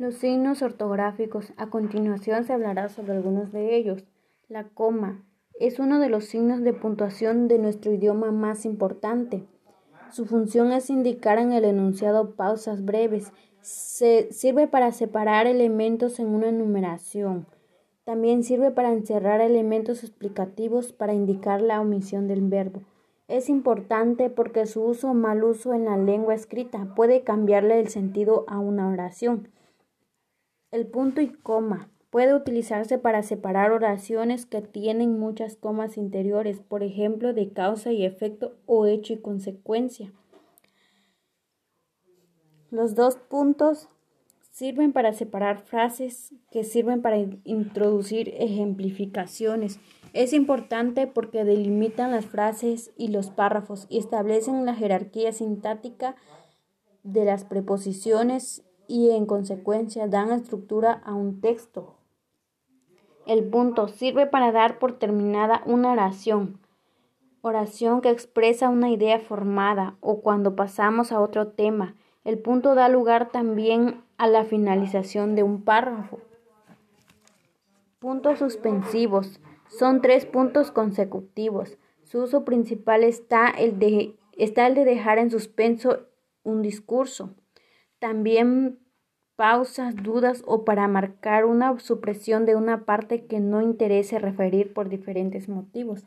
Los signos ortográficos. A continuación se hablará sobre algunos de ellos. La coma es uno de los signos de puntuación de nuestro idioma más importante. Su función es indicar en el enunciado pausas breves. Se sirve para separar elementos en una enumeración. También sirve para encerrar elementos explicativos para indicar la omisión del verbo. Es importante porque su uso o mal uso en la lengua escrita puede cambiarle el sentido a una oración. El punto y coma puede utilizarse para separar oraciones que tienen muchas comas interiores, por ejemplo, de causa y efecto o hecho y consecuencia. Los dos puntos sirven para separar frases que sirven para introducir ejemplificaciones. Es importante porque delimitan las frases y los párrafos y establecen la jerarquía sintáctica de las preposiciones y en consecuencia dan estructura a un texto. El punto sirve para dar por terminada una oración, oración que expresa una idea formada o cuando pasamos a otro tema. El punto da lugar también a la finalización de un párrafo. Puntos suspensivos. Son tres puntos consecutivos. Su uso principal está el de, está el de dejar en suspenso un discurso. También pausas, dudas o para marcar una supresión de una parte que no interese referir por diferentes motivos.